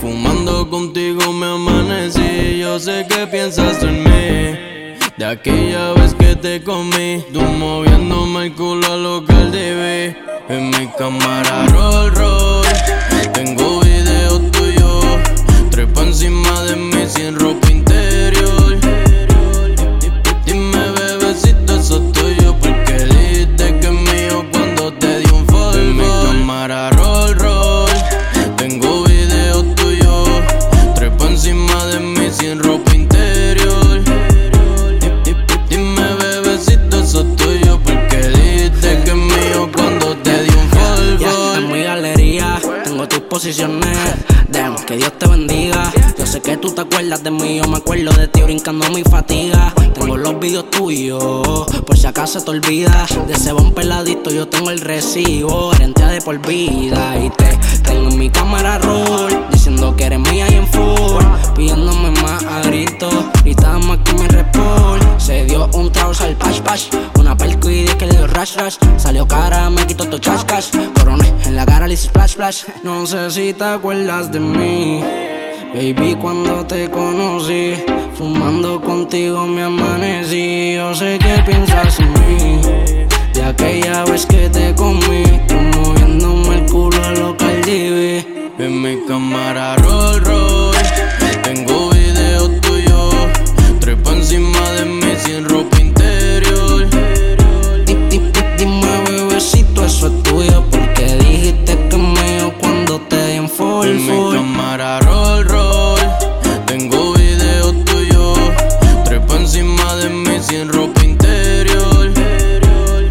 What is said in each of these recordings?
fumando contigo me amanecí. Yo sé que piensas en mí. De aquella vez que te comí, tú moviéndome el culo a lo que el En mi cámara roll roll, tengo Damn, que Dios te bendiga. Yo sé que tú te acuerdas de mí, yo me acuerdo de ti brincando mi fatiga. Tengo los videos tuyos, por si acaso te olvidas. De ese bon peladito yo tengo el recibo, herencia de por vida. Y te tengo en mi cámara roll, diciendo que eres mía y en full. Salió cara, me quitó tu cash cash. Coroné en la cara le hice splash splash. No sé si te acuerdas de mí. Baby, cuando te conocí, fumando contigo me amanecí. Yo sé que piensas en mí. Vez que tengo videos tuyos, trepa encima de mí sin ropa interior.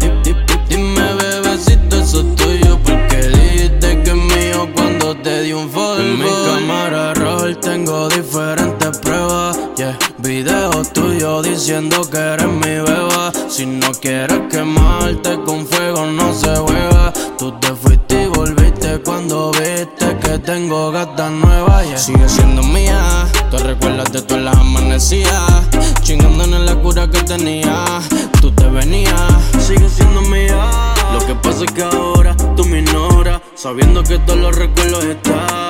Di- di- di- Dime bebecito eso es tuyo, porque dijiste que es mío cuando te di un follow. En mi cámara roll tengo diferentes pruebas, yeah. Videos tuyos diciendo que eres mi beba. Si no quieres quemarte con fuego no se juega. Tú te fuiste y volviste cuando viste que tengo gatas nuevas, yeah. Sigue siendo mía, tú recuerdas de todas las amanecidas. Chingando en la cura que tenía, tú te venías. Sigue siendo mía. Lo que pasa es que ahora tú me ignoras, sabiendo que todos los recuerdos están.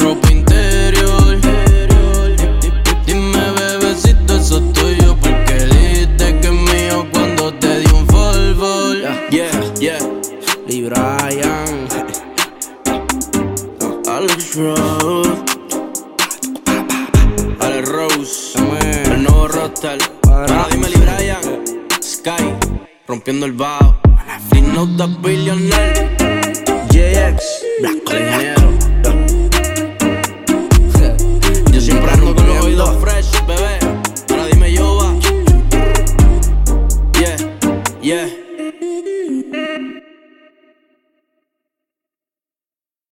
Ropa interior. Di- di- Dime bebecito eso es tuyo, porque dijiste que es mío cuando te di un follow. Yeah, yeah. Lee Alex Rose, Alex Rose, el nuevo roster. Ahora dime Lee Sky, rompiendo el bajo. Flip Note Billionaire, JX, Ingeniero. Yeah.